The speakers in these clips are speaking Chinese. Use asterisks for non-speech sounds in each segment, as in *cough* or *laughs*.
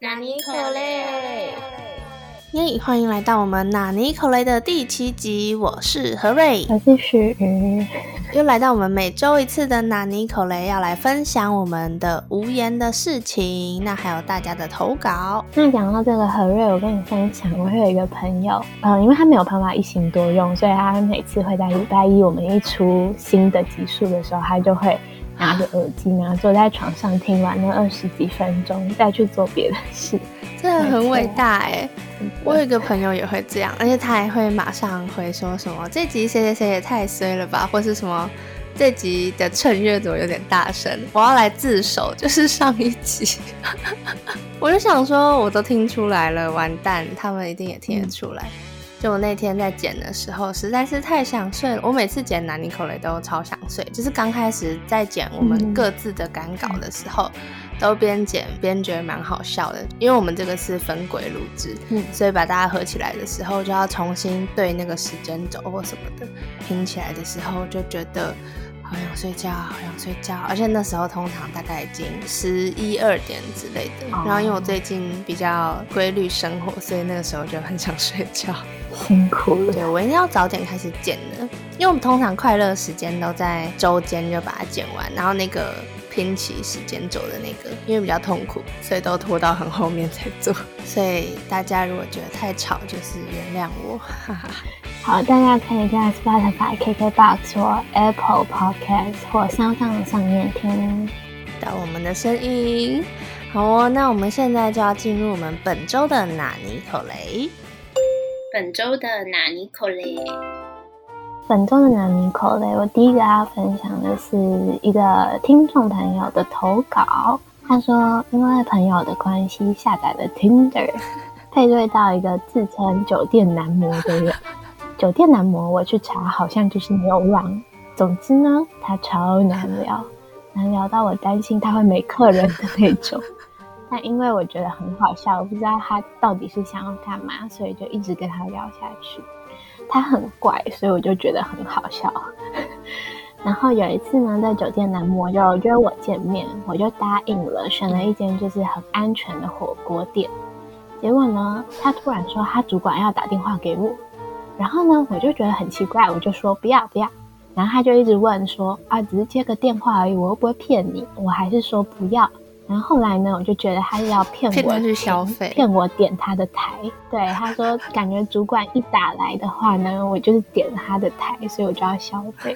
纳尼可雷？耶！欢迎来到我们纳尼可雷的第七集，我是何瑞，我是许瑜，又来到我们每周一次的纳尼可雷，要来分享我们的无言的事情，那还有大家的投稿。那讲到这个何瑞，我跟你分享，我会有一个朋友，嗯，因为他没有办法一心多用，所以他每次会在礼拜一我们一出新的集数的时候，他就会。拿着耳机，然后坐在床上听完那二十几分钟，再去做别的事，真的很伟大哎！我有一个朋友也会这样，而且他还会马上回说什么：“这集谁谁谁也太衰了吧，或是什么这集的衬乐怎么有点大声？我要来自首，就是上一集。*laughs* ”我就想说，我都听出来了，完蛋，他们一定也听得出来。就我那天在剪的时候，实在是太想睡了。我每次剪南尼口雷都超想睡，就是刚开始在剪我们各自的赶稿的时候，都边剪边觉得蛮好笑的。因为我们这个是分轨录制，所以把大家合起来的时候，就要重新对那个时间轴或什么的，拼起来的时候就觉得。好想睡觉，好想睡觉，而且那时候通常大概已经十一二点之类的。然后因为我最近比较规律生活，所以那个时候就很想睡觉，辛苦了。对我一定要早点开始剪的，因为我们通常快乐时间都在周间就把它剪完，然后那个拼起时间轴的那个，因为比较痛苦，所以都拖到很后面才做。*laughs* 所以大家如果觉得太吵，就是原谅我，哈哈。好，大家可以在 Spotify、KKBox 或 Apple Podcast 或香港上面听到我们的声音。好哦，那我们现在就要进入我们本周的纳尼口雷。本周的纳尼口雷，本周的纳尼口雷，我第一个要分享的是一个听众朋友的投稿。他说，因为朋友的关系下载了 Tinder，*laughs* 配对到一个自称酒店男模的人。*laughs* 酒店男模，我去查，好像就是牛郎。总之呢，他超难聊，难聊到我担心他会没客人的那种。*laughs* 但因为我觉得很好笑，我不知道他到底是想要干嘛，所以就一直跟他聊下去。他很怪，所以我就觉得很好笑。*laughs* 然后有一次呢，在酒店男模就约我见面，我就答应了，选了一间就是很安全的火锅店。结果呢，他突然说他主管要打电话给我。然后呢，我就觉得很奇怪，我就说不要不要。然后他就一直问说啊，只是接个电话而已，我又不会骗你。我还是说不要。然后后来呢，我就觉得他是要骗我去消费，骗我点他的台。对，他说 *laughs* 感觉主管一打来的话呢，我就是点他的台，所以我就要消费。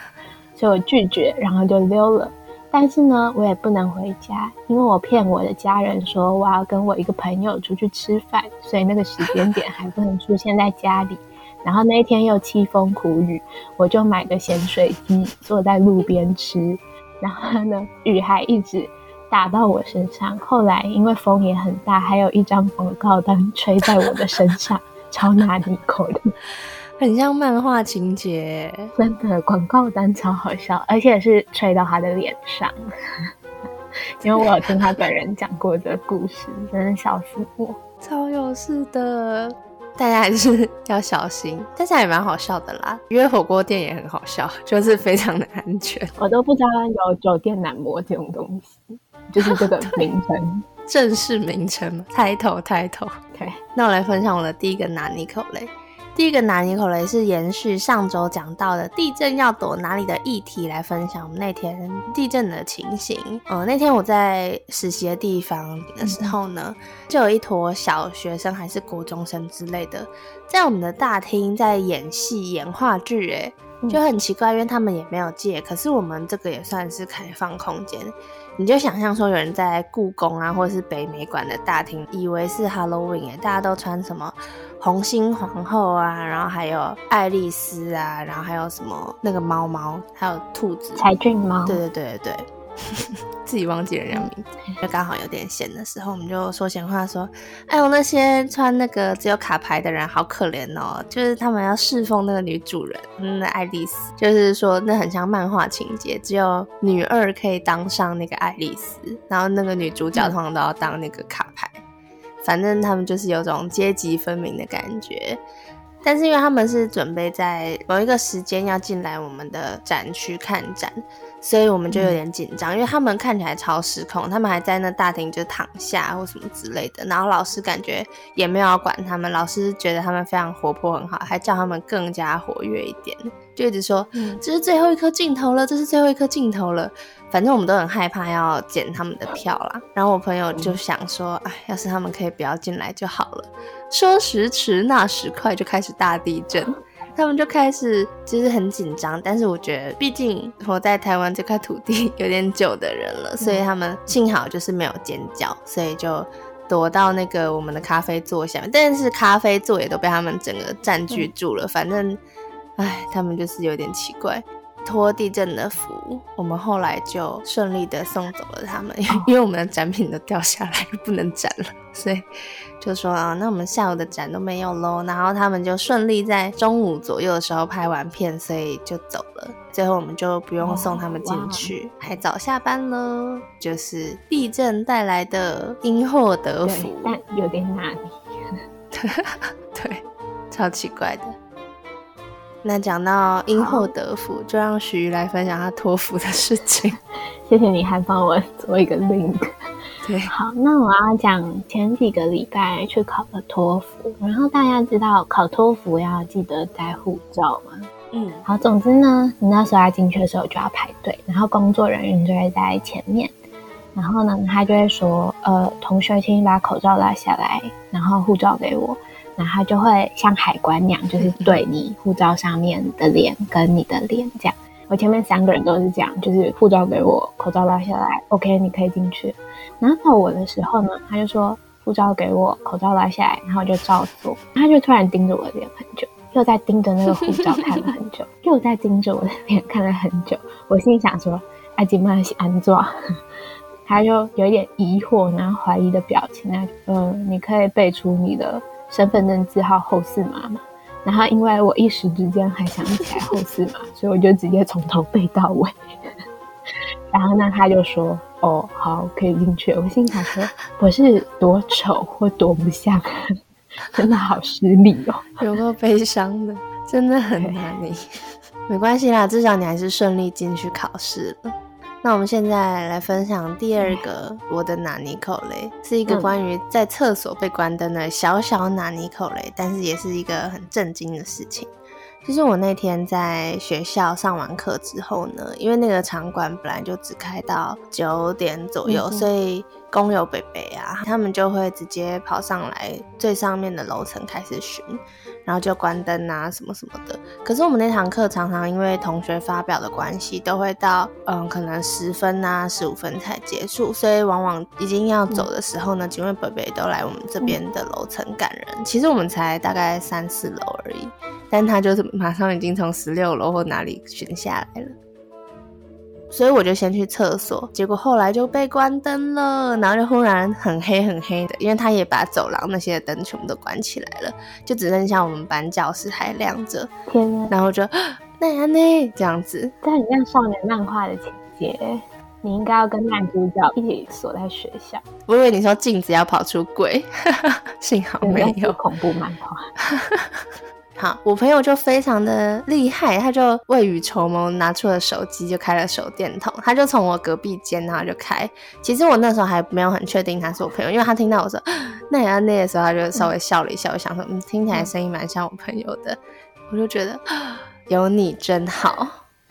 所以我拒绝，然后就溜了。但是呢，我也不能回家，因为我骗我的家人说我要跟我一个朋友出去吃饭，所以那个时间点还不能出现在家里。然后那一天又凄风苦雨，我就买个咸水鸡坐在路边吃。然后呢，雨还一直打到我身上。后来因为风也很大，还有一张广告单吹在我的身上，超拿你口的，*laughs* 很像漫画情节。真的，广告单超好笑，而且是吹到他的脸上。*laughs* 因为我有听他本人讲过这个故事，真的笑死我，超有事的。大家还是要小心，但是也蛮好笑的啦。约火锅店也很好笑，就是非常的安全。*laughs* 我都不知道有酒店男模这种东西，*laughs* 就是这个名称，正式名称，title，title。对，那我来分享我的第一个拿尼口雷。第一个拿尼可雷是延续上周讲到的地震要躲哪里的议题来分享我们那天地震的情形。呃，那天我在实习的地方的时候呢，就有一坨小学生还是国中生之类的，在我们的大厅在演戏演话剧，哎，就很奇怪，因为他们也没有借，可是我们这个也算是开放空间。你就想象说有人在故宫啊，或者是北美馆的大厅，以为是 Halloween 哎，大家都穿什么红心皇后啊，然后还有爱丽丝啊，然后还有什么那个猫猫，还有兔子，柴郡猫，对对对对对。*laughs* 自己忘记了人名字，就刚好有点闲的时候，我们就说闲话，说：“哎呦，那些穿那个只有卡牌的人好可怜哦，就是他们要侍奉那个女主人，那爱丽丝，就是说那很像漫画情节，只有女二可以当上那个爱丽丝，然后那个女主角通常都要当那个卡牌，反正他们就是有种阶级分明的感觉。但是因为他们是准备在某一个时间要进来我们的展区看展。”所以我们就有点紧张，因为他们看起来超失控，他们还在那大厅就躺下或什么之类的，然后老师感觉也没有要管他们，老师觉得他们非常活泼很好，还叫他们更加活跃一点，就一直说嗯这是最后一颗镜头了，这是最后一颗镜头了，反正我们都很害怕要捡他们的票啦。然后我朋友就想说，哎，要是他们可以不要进来就好了。说时迟，那时快，就开始大地震。他们就开始其实很紧张，但是我觉得，毕竟活在台湾这块土地有点久的人了，所以他们幸好就是没有尖叫，所以就躲到那个我们的咖啡座下面。但是咖啡座也都被他们整个占据住了。反正，唉，他们就是有点奇怪。托地震的福，我们后来就顺利的送走了他们，*laughs* 因为我们的展品都掉下来不能展了，所以就说啊，那我们下午的展都没有喽。然后他们就顺利在中午左右的时候拍完片，所以就走了。最后我们就不用送他们进去，还早下班了。就是地震带来的因祸得福，但有点难，*laughs* 对，超奇怪的。那讲到因祸得福，就让徐来分享他托福的事情。*laughs* 谢谢你还帮我做一个 link。对，好，那我要讲前几个礼拜去考了托福，然后大家知道考托福要记得带护照吗？嗯，好，总之呢，你那时候要进去的时候就要排队，然后工作人员就会在前面，然后呢，他就会说，呃，同学，请你把口罩拉下来，然后护照给我。然后就会像海关那样，就是对你护照上面的脸跟你的脸这样。我前面三个人都是这样，就是护照给我，口罩拉下来，OK，你可以进去。然后到我的时候呢，他就说护照给我，口罩拉下来，然后就照做。他就突然盯着我的脸很久，又在盯着那个护照看了很久，*laughs* 又在盯着我的脸看了很久。我心里想说，阿吉玛是安坐，*laughs* 他就有一点疑惑，然后怀疑的表情。那嗯，你可以背出你的。身份证字号后四码嘛，然后因为我一时之间还想不起来后四码，*laughs* 所以我就直接从头背到尾。*laughs* 然后呢，他就说：“哦，好，可以进去。”我心想说：“ *laughs* 我是多丑或多不像，真的好失礼哦，有个悲伤的，真的很难你没关系啦，至少你还是顺利进去考试了。”那我们现在来分享第二个我的纳尼口雷，是一个关于在厕所被关灯的小小纳尼口雷，但是也是一个很震惊的事情。就是我那天在学校上完课之后呢，因为那个场馆本来就只开到九点左右，所以工友北北啊，他们就会直接跑上来最上面的楼层开始巡。然后就关灯啊，什么什么的。可是我们那堂课常常因为同学发表的关系，都会到嗯，可能十分啊、十五分才结束，所以往往已经要走的时候呢，几位伯伯都来我们这边的楼层赶人。其实我们才大概三四楼而已，但他就是马上已经从十六楼或哪里巡下来了。所以我就先去厕所，结果后来就被关灯了，然后就忽然很黑很黑的，因为他也把走廊那些灯全部都关起来了，就只剩下我们班教室还亮着。天哪！然后就 *gasps* 那样呢，这样子，这很像少年漫画的情节。你应该要跟男主角一起锁在学校。我以为你说镜子要跑出轨，*laughs* 幸好没有恐怖漫画。*laughs* 好，我朋友就非常的厉害，他就未雨绸缪，拿出了手机就开了手电筒，他就从我隔壁间然后就开。其实我那时候还没有很确定他是我朋友，因为他听到我说那也要那的时候，他就稍微笑了一下，我想说嗯，听起来声音蛮像我朋友的，我就觉得 *gasps* 有你真好，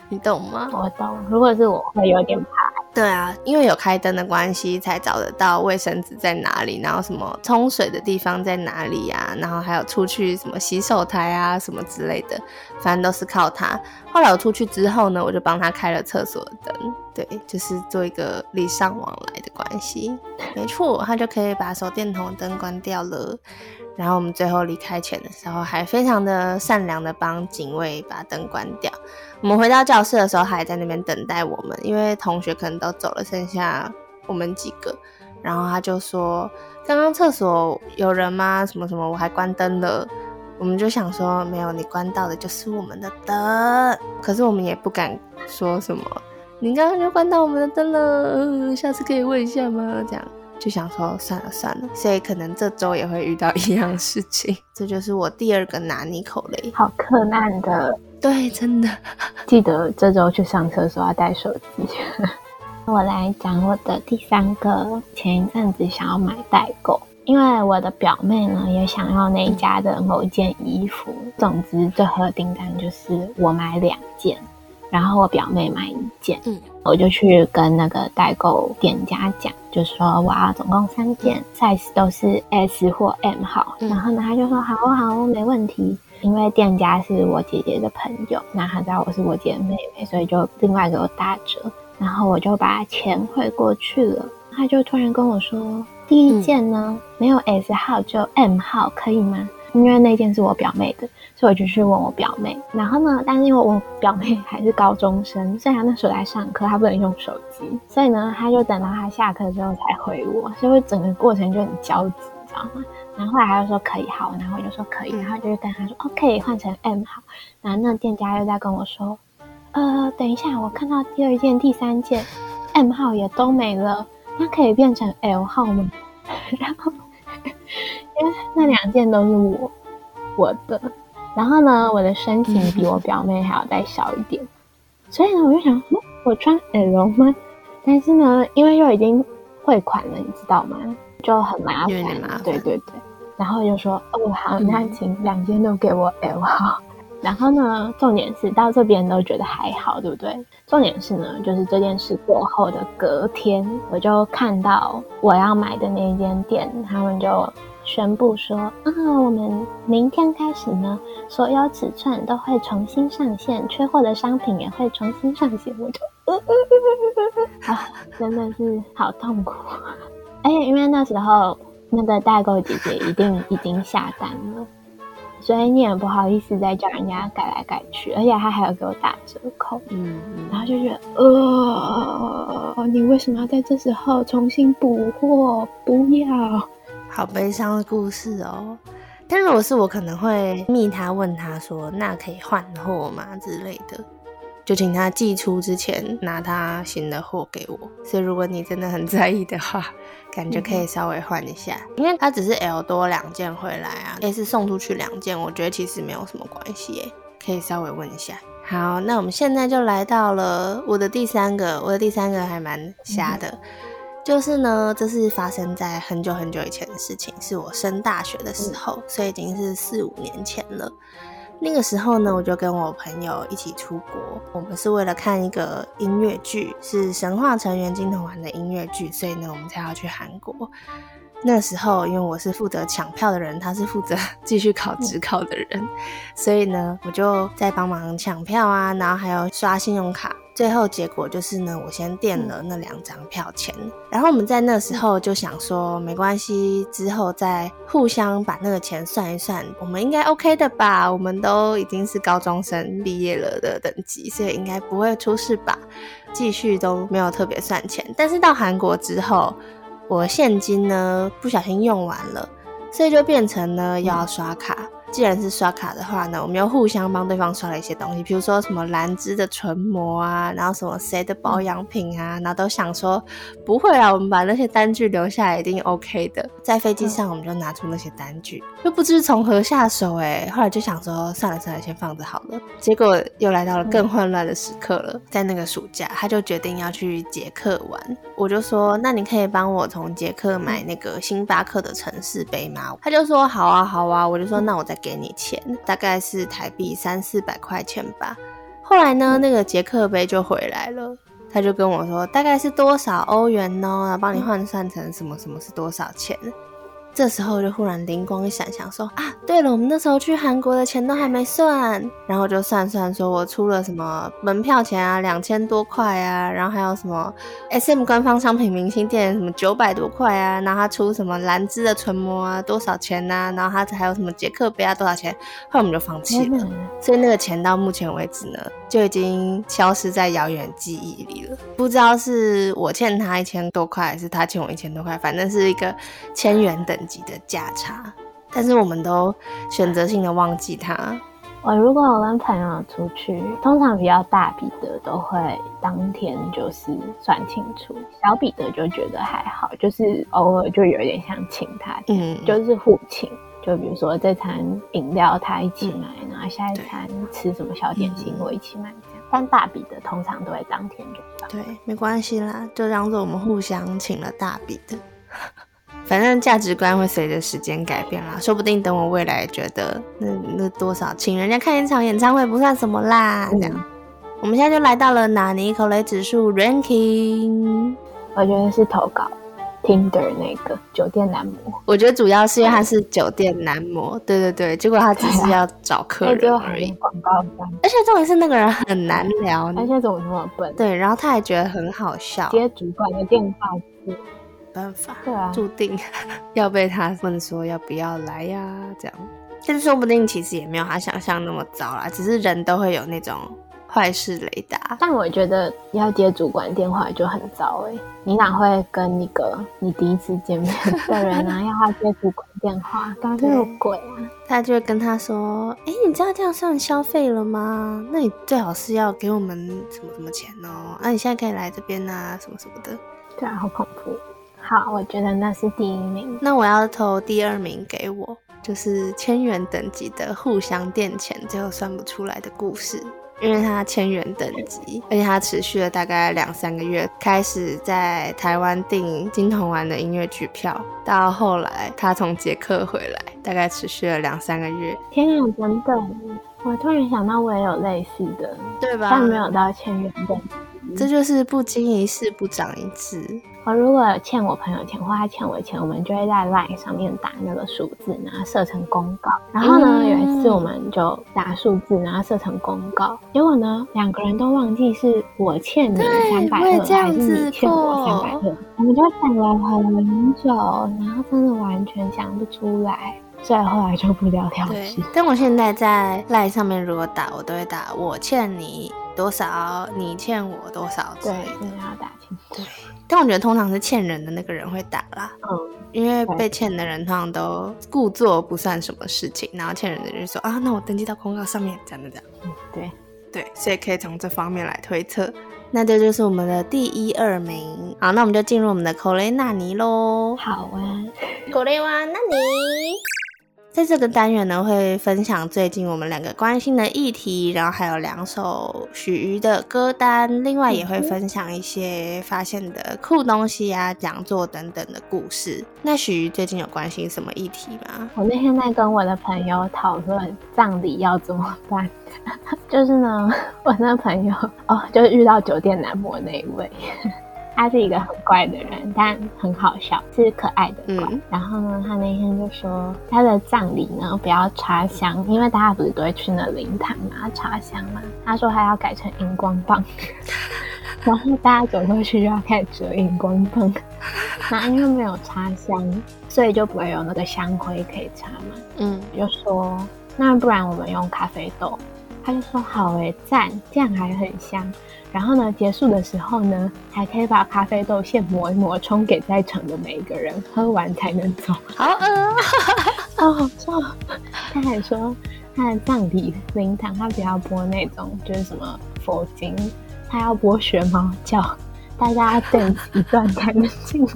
你懂吗？我懂，如果是我会有点怕。对啊，因为有开灯的关系，才找得到卫生纸在哪里，然后什么冲水的地方在哪里呀，然后还有出去什么洗手台啊什么之类的，反正都是靠他。后来我出去之后呢，我就帮他开了厕所的灯，对，就是做一个礼尚往来的关系。没错，他就可以把手电筒灯关掉了。然后我们最后离开前的时候，还非常的善良的帮警卫把灯关掉。我们回到教室的时候，还在那边等待我们，因为同学可能都走了，剩下我们几个。然后他就说：“刚刚厕所有人吗？什么什么？我还关灯了。”我们就想说：“没有，你关到的就是我们的灯。”可是我们也不敢说什么。你刚刚就关到我们的灯了，下次可以问一下吗？这样。就想说算了算了，所以可能这周也会遇到一样事情。这就是我第二个拿你口雷，好困难的对，真的。*laughs* 记得这周去上厕所要带手机。*laughs* 我来讲我的第三个，前一阵子想要买代购，因为我的表妹呢也想要那一家的某一件衣服。总之，最后的订单就是我买两件，然后我表妹买一件。嗯，我就去跟那个代购店家讲，就说我要总共三件，size 都是 S 或 M 号。然后呢，他就说好好，没问题。因为店家是我姐姐的朋友，那他知道我是我姐的妹妹，所以就另外给我打折。然后我就把钱汇过去了，他就突然跟我说：“第一件呢没有 S 号，就 M 号，可以吗？”因为那件是我表妹的，所以我就去问我表妹。然后呢，但是因为我表妹 *laughs* 还是高中生，所以她那时候在上课，她不能用手机，所以呢，她就等到她下课之后才回我，所以整个过程就很焦急，然后后来他就说可以好，然后我就说可以，然后就跟他说 OK 换成 M 号，然后那店家又在跟我说。呃，等一下，我看到第二件、第三件，M 号也都没了，那可以变成 L 号吗？*laughs* 然后，*laughs* 因为那两件都是我我的，然后呢，我的身形比我表妹还要再小一点，所以呢，我就想，我穿 L 吗？但是呢，因为又已经汇款了，你知道吗？就很麻烦，对对对。然后就说，哦好，那请两件都给我 L 号。*laughs* 然后呢，重点是到这边都觉得还好，对不对？重点是呢，就是这件事过后的隔天，我就看到我要买的那间店，他们就宣布说啊，我们明天开始呢，所有尺寸都会重新上线，缺货的商品也会重新上线。我就，啊，真的是好痛苦。而且因为那时候那个代购姐姐一定已经下单了。所以你也不好意思再叫人家改来改去，而且他还要给我打折扣，嗯，然后就觉得，呃，你为什么要在这时候重新补货？不要，好悲伤的故事哦。但如果是我，可能会密他问他说，那可以换货吗之类的。就请他寄出之前拿他新的货给我，所以如果你真的很在意的话，*laughs* 感觉可以稍微换一下，因为他只是 L 多两件回来啊，S 送出去两件，我觉得其实没有什么关系耶，可以稍微问一下。好，那我们现在就来到了我的第三个，我的第三个还蛮瞎的，就是呢，这是发生在很久很久以前的事情，是我升大学的时候，所以已经是四五年前了。那个时候呢，我就跟我朋友一起出国，我们是为了看一个音乐剧，是神话成员金童丸的音乐剧，所以呢，我们才要去韩国。那时候，因为我是负责抢票的人，他是负责 *laughs* 继续考职考的人，所以呢，我就在帮忙抢票啊，然后还有刷信用卡。最后结果就是呢，我先垫了那两张票钱，然后我们在那时候就想说，没关系，之后再互相把那个钱算一算，我们应该 OK 的吧？我们都已经是高中生毕业了的等级，所以应该不会出事吧？继续都没有特别算钱，但是到韩国之后，我现金呢不小心用完了，所以就变成呢要刷卡。既然是刷卡的话呢，我们又互相帮对方刷了一些东西，比如说什么兰芝的唇膜啊，然后什么谁的保养品啊，然后都想说不会啊，我们把那些单据留下来一定 OK 的。在飞机上我们就拿出那些单据，又不知从何下手哎。后来就想说算了算了，先放着好了。结果又来到了更混乱的时刻了，在那个暑假，他就决定要去捷克玩，我就说那你可以帮我从捷克买那个星巴克的城市杯吗？他就说好啊好啊，我就说那我再。给你钱，大概是台币三四百块钱吧。后来呢，那个杰克杯就回来了，他就跟我说大概是多少欧元呢？然后帮你换算成什么什么是多少钱。这时候就忽然灵光一闪，想说啊，对了，我们那时候去韩国的钱都还没算，然后就算算，说我出了什么门票钱啊，两千多块啊，然后还有什么 S M 官方商品明星店什么九百多块啊，然后他出什么兰芝的唇膜啊，多少钱呐？然后他还有什么杰克杯啊，多少钱？后来我们就放弃了，所以那个钱到目前为止呢，就已经消失在遥远记忆里了。不知道是我欠他一千多块，还是他欠我一千多块，反正是一个千元等。级的价差，但是我们都选择性的忘记它。我如果我跟朋友出去，通常比较大笔的都会当天就是算清楚，小笔的就觉得还好，就是偶尔就有点想请他，嗯，就是互请。就比如说这餐饮料他一起买，然后下一餐吃什么小点心我一起买这样。但大笔的通常都会当天就到。对，没关系啦，就当做我们互相请了大笔的。反正价值观会随着时间改变啦，说不定等我未来觉得那那多少请人家看一场演唱会不算什么啦，这样。我们现在就来到了纳尼口雷指数 ranking，我觉得是投稿 Tinder 那个酒店男模。我觉得主要是因为他是酒店男模，对对对，结果他只是要找客人而已。广告单，而且重点是那个人很难聊，而且怎么那么笨？对，然后他还觉得很好笑，接主管的电话是办法，对啊，注定 *laughs* 要被他问说要不要来呀，这样。但是说不定其实也没有他想象那么糟啦，只是人都会有那种。坏事雷达，但我觉得要接主管电话就很糟哎，你哪会跟一个你第一次见面的人啊，要他接主管电话，搞这个鬼啊？他就会跟他说：“哎，你知道这样算消费了吗？那你最好是要给我们什么什么钱哦。啊，你现在可以来这边啊，什么什么的。”对啊，好恐怖。好，我觉得那是第一名。那我要投第二名给我，就是千元等级的互相垫钱，最后算不出来的故事。因为它千元等级，而且它持续了大概两三个月，开始在台湾订金童玩的音乐剧票，到后来他从捷克回来，大概持续了两三个月。天啊，等等！我突然想到，我也有类似的，对吧？但没有到千元等级。这就是不经一事不长一智。我如果欠我朋友钱，或他欠我钱，我们就会在 LINE 上面打那个数字，然后设成公告。然后呢，有一次我们就打数字，然后设成公告。结果呢，两个人都忘记是我欠你三百二，还是你欠我三百二。我们就想了很久，然后真的完全想不出来，所以后来就不了了之。但我现在在 LINE 上面如果打，我都会打我欠你多少，你欠我多少。对，一定要打清楚。对。但我觉得通常是欠人的那个人会打啦，嗯，因为被欠的人通常都故作不算什么事情，然后欠人的人就说啊，那我登记到公告上面，这样的这样，嗯，对对，所以可以从这方面来推测，那这就是我们的第一二名，好，那我们就进入我们的口雷纳尼喽，好啊，口雷哇纳尼。在这个单元呢，会分享最近我们两个关心的议题，然后还有两首许瑜的歌单，另外也会分享一些发现的酷东西啊、讲座等等的故事。那许瑜最近有关心什么议题吗？我那天在跟我的朋友讨论葬礼要怎么办，*laughs* 就是呢，我那朋友哦，就是遇到酒店男模那一位。他是一个很怪的人，但很好笑，是可爱的怪。然后呢，他那天就说他的葬礼呢不要插香，因为大家不是都会去那灵堂嘛插香嘛。他说他要改成荧光棒，*laughs* 然后大家走过去就要开始折荧光棒。那因为没有插香，所以就不会有那个香灰可以插嘛。嗯，就说那不然我们用咖啡豆。他就说好诶，赞，这样还很香。然后呢，结束的时候呢，还可以把咖啡豆先磨一磨，冲给在场的每一个人，喝完才能走。好饿，好好笑。他还说他的葬礼灵堂，他不要播那种就是什么佛经，他要播学猫叫，大家等一段才能进。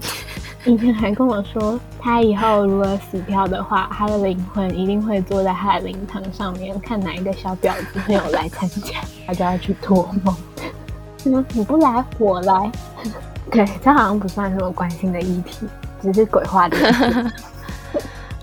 以前还跟我说，他以后如果死掉的话，他的灵魂一定会坐在他的灵堂上面，看哪一个小婊子没有来参加，他就要去托梦。你不来，我来。对，这好像不算什么关心的议题，只是鬼话的。*laughs*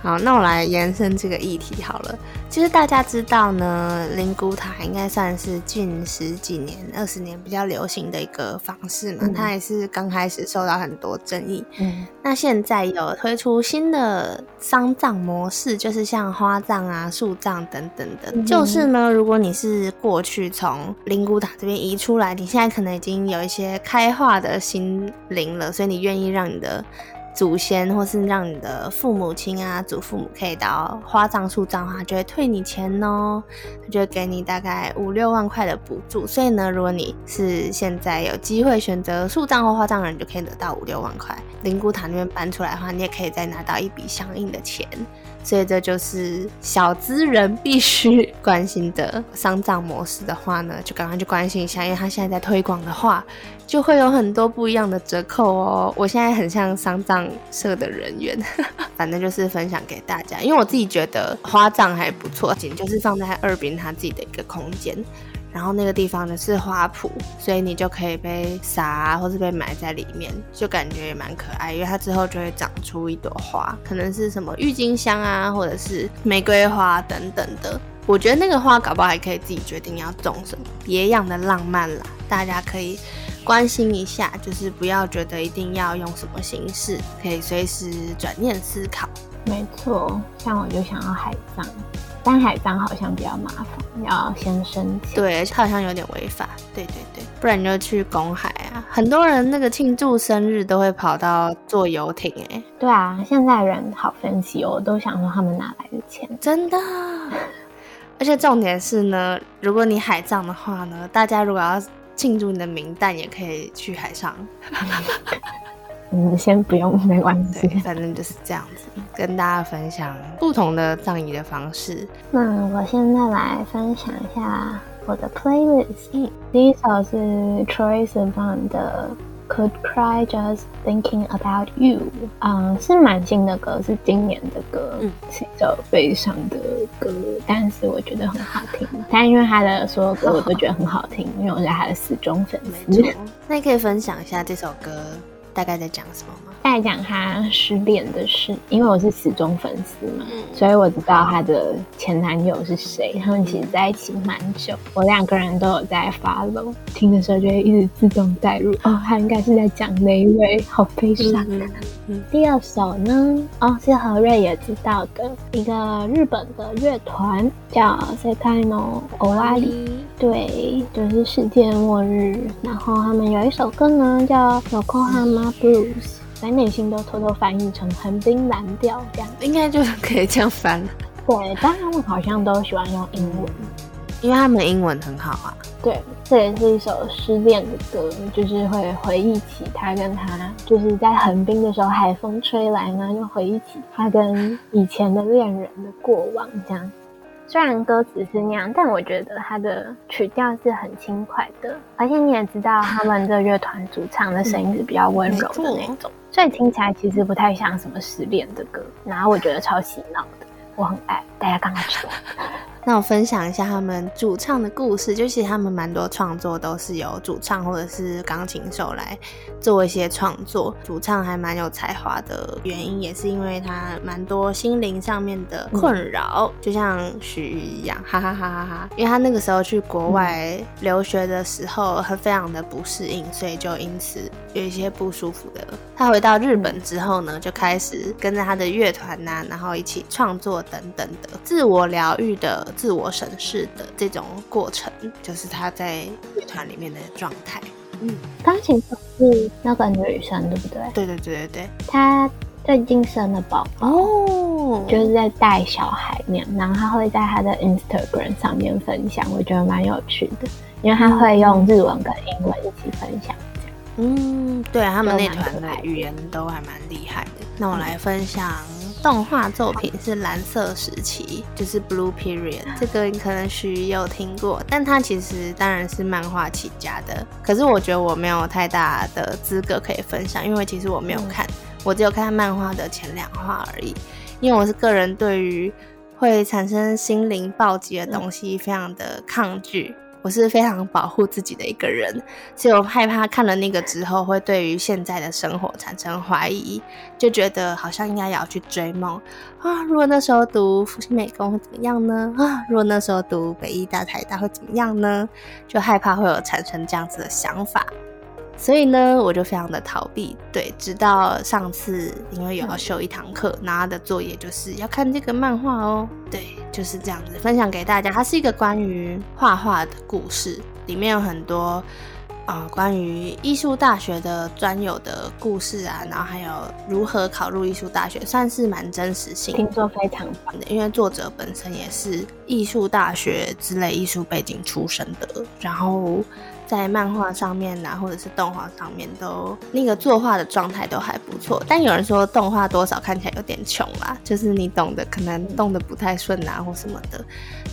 好，那我来延伸这个议题好了。其实大家知道呢，灵骨塔应该算是近十几年、二十年比较流行的一个方式嘛。它也是刚开始受到很多争议。嗯，那现在有推出新的丧葬模式，就是像花葬啊、树葬等等的。就是呢，如果你是过去从灵骨塔这边移出来，你现在可能已经有一些开化的心灵了，所以你愿意让你的。祖先，或是让你的父母亲啊、祖父母可以到花葬、树葬的话，就会退你钱哦，他就会给你大概五六万块的补助。所以呢，如果你是现在有机会选择树葬或花葬的人，就可以得到五六万块。灵骨塔那边搬出来的话，你也可以再拿到一笔相应的钱。所以这就是小资人必须关心的丧葬模式的话呢，就赶快去关心一下，因为他现在在推广的话。就会有很多不一样的折扣哦。我现在很像丧葬社的人员，*laughs* 反正就是分享给大家，因为我自己觉得花葬还不错，仅就是放在二斌他自己的一个空间。然后那个地方呢是花圃，所以你就可以被撒或是被埋在里面，就感觉也蛮可爱。因为它之后就会长出一朵花，可能是什么郁金香啊，或者是玫瑰花等等的。我觉得那个花搞不好还可以自己决定要种什么，别样的浪漫啦，大家可以关心一下，就是不要觉得一定要用什么形式，可以随时转念思考。没错，像我就想要海葬。但海葬好像比较麻烦，要先申请。对，它好像有点违法。对对对，不然你就去公海啊。很多人那个庆祝生日都会跑到坐游艇，哎。对啊，现在人好分析哦，我都想说他们哪来的钱？真的。*laughs* 而且重点是呢，如果你海葬的话呢，大家如果要庆祝你的名旦，也可以去海上。*laughs* 嗯，先不用，没关系。反正就是这样子，跟大家分享不同的葬仪的方式。那我现在来分享一下我的 playlist。嗯，第一首是 Troye Sivan 的《Could Cry Just Thinking About You》。嗯，是蛮新的歌，是今年的歌，是一首悲伤的歌，但是我觉得很好听。但因为他的所有歌我都觉得很好听，因为我是他的死忠粉丝。那你可以分享一下这首歌。大概在讲什么吗？在讲他失恋的事，因为我是死忠粉丝嘛，所以我知道他的前男友是谁。他们其实在一起蛮久，我两个人都有在 follow，听的时候就会一直自动带入。哦，他应该是在讲哪一位？好悲伤。第二首呢？哦，是何瑞也知道的一个日本的乐团叫 Sekino Owari，对，就是世界末日。然后他们有一首歌呢叫 Blues。在内心都偷偷翻译成横滨蓝调这样，应该就可以这样翻了。对，但他们好像都喜欢用英文，因为他们的英文很好啊。对，这也是一首失恋的歌，就是会回忆起他跟他就是在横滨的时候，海风吹来呢，又回忆起他跟以前的恋人的过往这样。虽然歌词是那样，但我觉得它的曲调是很轻快的，而且你也知道，他们这乐团主唱的声音是比较温柔的那种，所以听起来其实不太像什么失恋的歌，然后我觉得超洗脑的，我很爱，大家刚刚知道。那我分享一下他们主唱的故事，就其实他们蛮多创作都是由主唱或者是钢琴手来做一些创作。主唱还蛮有才华的原因，也是因为他蛮多心灵上面的困扰，就像徐玉一样，哈哈哈哈哈。因为他那个时候去国外留学的时候，他非常的不适应，所以就因此有一些不舒服的。他回到日本之后呢，就开始跟着他的乐团呐，然后一起创作等等的自我疗愈的。自我审视的这种过程，就是他在乐团里面的状态。嗯，钢琴手是那个女生，对不对？对对对对对。她最近生了宝宝，哦，就是在带小孩那样，然后她会在她的 Instagram 上面分享，我觉得蛮有趣的，因为她会用日文跟英文一起分享。嗯，对他们那团的语言都还蛮厉害的。那我来分享。动画作品是蓝色时期，就是 Blue Period。这个你可能许有听过，但它其实当然是漫画起家的。可是我觉得我没有太大的资格可以分享，因为其实我没有看，我只有看漫画的前两话而已。因为我是个人对于会产生心灵暴击的东西非常的抗拒。我是非常保护自己的一个人，所以我害怕看了那个之后会对于现在的生活产生怀疑，就觉得好像应该也要去追梦啊！如果那时候读复兴美工会怎么样呢？啊，如果那时候读北医大台大会怎么样呢？就害怕会有产生这样子的想法。所以呢，我就非常的逃避。对，直到上次，因为有要修一堂课，拿的作业就是要看这个漫画哦。对，就是这样子分享给大家。它是一个关于画画的故事，里面有很多啊关于艺术大学的专有的故事啊，然后还有如何考入艺术大学，算是蛮真实性。听说非常棒的，因为作者本身也是艺术大学之类艺术背景出身的，然后。在漫画上面呐，或者是动画上面，都那个作画的状态都还不错。但有人说动画多少看起来有点穷啦，就是你懂的，可能动的不太顺啊，或什么的。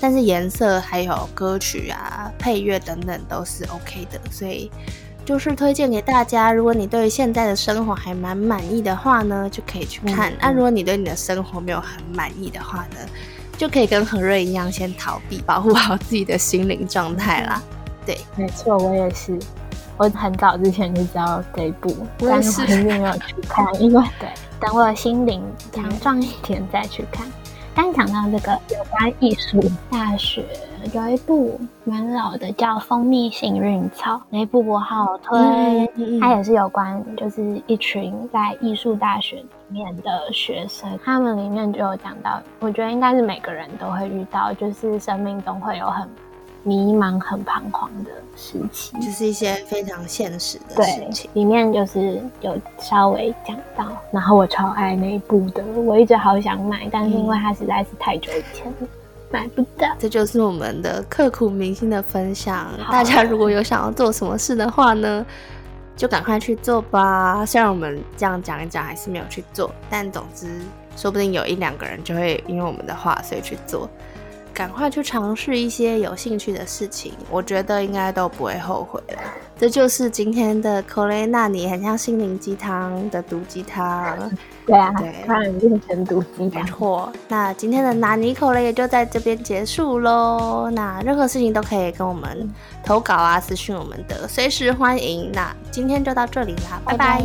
但是颜色还有歌曲啊、配乐等等都是 OK 的，所以。就是推荐给大家，如果你对现在的生活还蛮满意的话呢，就可以去看。那、如果你对你的生活没有很满意的话呢，就可以跟何瑞一样，先逃避，保护好自己的心灵状态啦。对，没错，我也是。我很早之前就知道这一部，但是我并没有去看，因为对，等我心灵强壮一点再去看。刚讲到这个有关艺术大学，有一部蛮老的叫《蜂蜜幸运草》，那部我好推，它也是有关，就是一群在艺术大学里面的学生，他们里面就有讲到，我觉得应该是每个人都会遇到，就是生命中会有很。迷茫、很彷徨的时期，就是一些非常现实的事情。里面就是有稍微讲到，然后我超爱那一部的，我一直好想买，但是因为它实在是太久以前了，买不到。这就是我们的刻苦铭心的分享。大家如果有想要做什么事的话呢，就赶快去做吧。虽然我们这样讲一讲，还是没有去做，但总之，说不定有一两个人就会因为我们的话，所以去做。赶快去尝试一些有兴趣的事情，我觉得应该都不会后悔了。这就是今天的 c o l e 那你很像心灵鸡汤的毒鸡汤。对啊，对，突然变成毒鸡汤。没错，那今天的纳尼口雷也就在这边结束喽。那任何事情都可以跟我们投稿啊，私讯我们的，随时欢迎。那今天就到这里啦，拜拜。